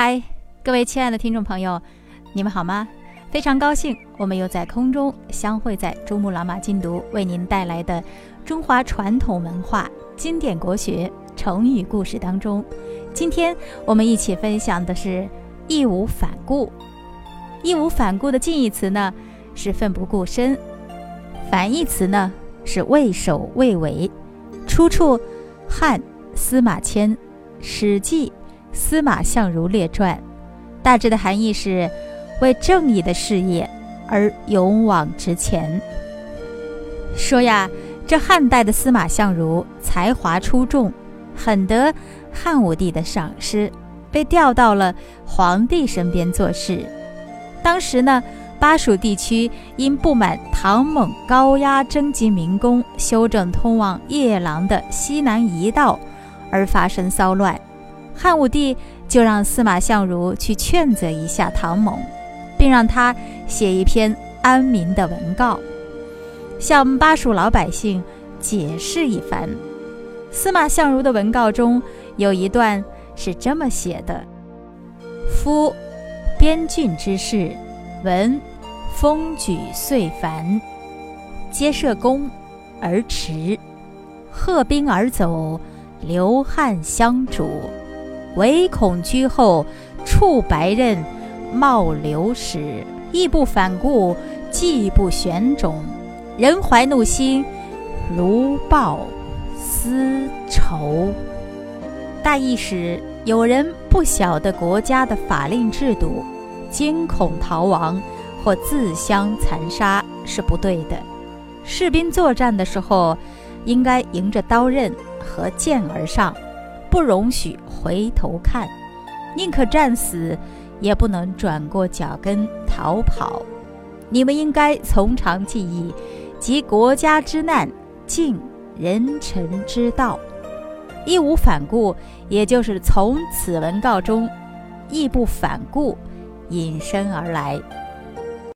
嗨，各位亲爱的听众朋友，你们好吗？非常高兴，我们又在空中相会在珠穆朗玛精读为您带来的中华传统文化经典国学成语故事当中。今天我们一起分享的是“义无反顾”。义无反顾的近义词呢是奋不顾身，反义词呢是畏首畏尾。出处汉司马迁《史记》司马相如列传，大致的含义是为正义的事业而勇往直前。说呀，这汉代的司马相如才华出众，很得汉武帝的赏识，被调到了皇帝身边做事。当时呢，巴蜀地区因不满唐蒙高压征集民工，修正通往夜郎的西南夷道，而发生骚乱。汉武帝就让司马相如去劝责一下唐蒙，并让他写一篇安民的文告，向巴蜀老百姓解释一番。司马相如的文告中有一段是这么写的：“夫。”边郡之事，闻风举遂繁，皆设宫而驰，贺兵而走，流汗相逐，唯恐居后触白刃，冒流矢，义不反顾，计不旋踵，人怀怒心，如报丝绸。大意是。有人不晓得国家的法令制度，惊恐逃亡或自相残杀是不对的。士兵作战的时候，应该迎着刀刃和剑而上，不容许回头看，宁可战死，也不能转过脚跟逃跑。你们应该从长计议，及国家之难，尽人臣之道。义无反顾，也就是从此文告中“义不反顾”引申而来。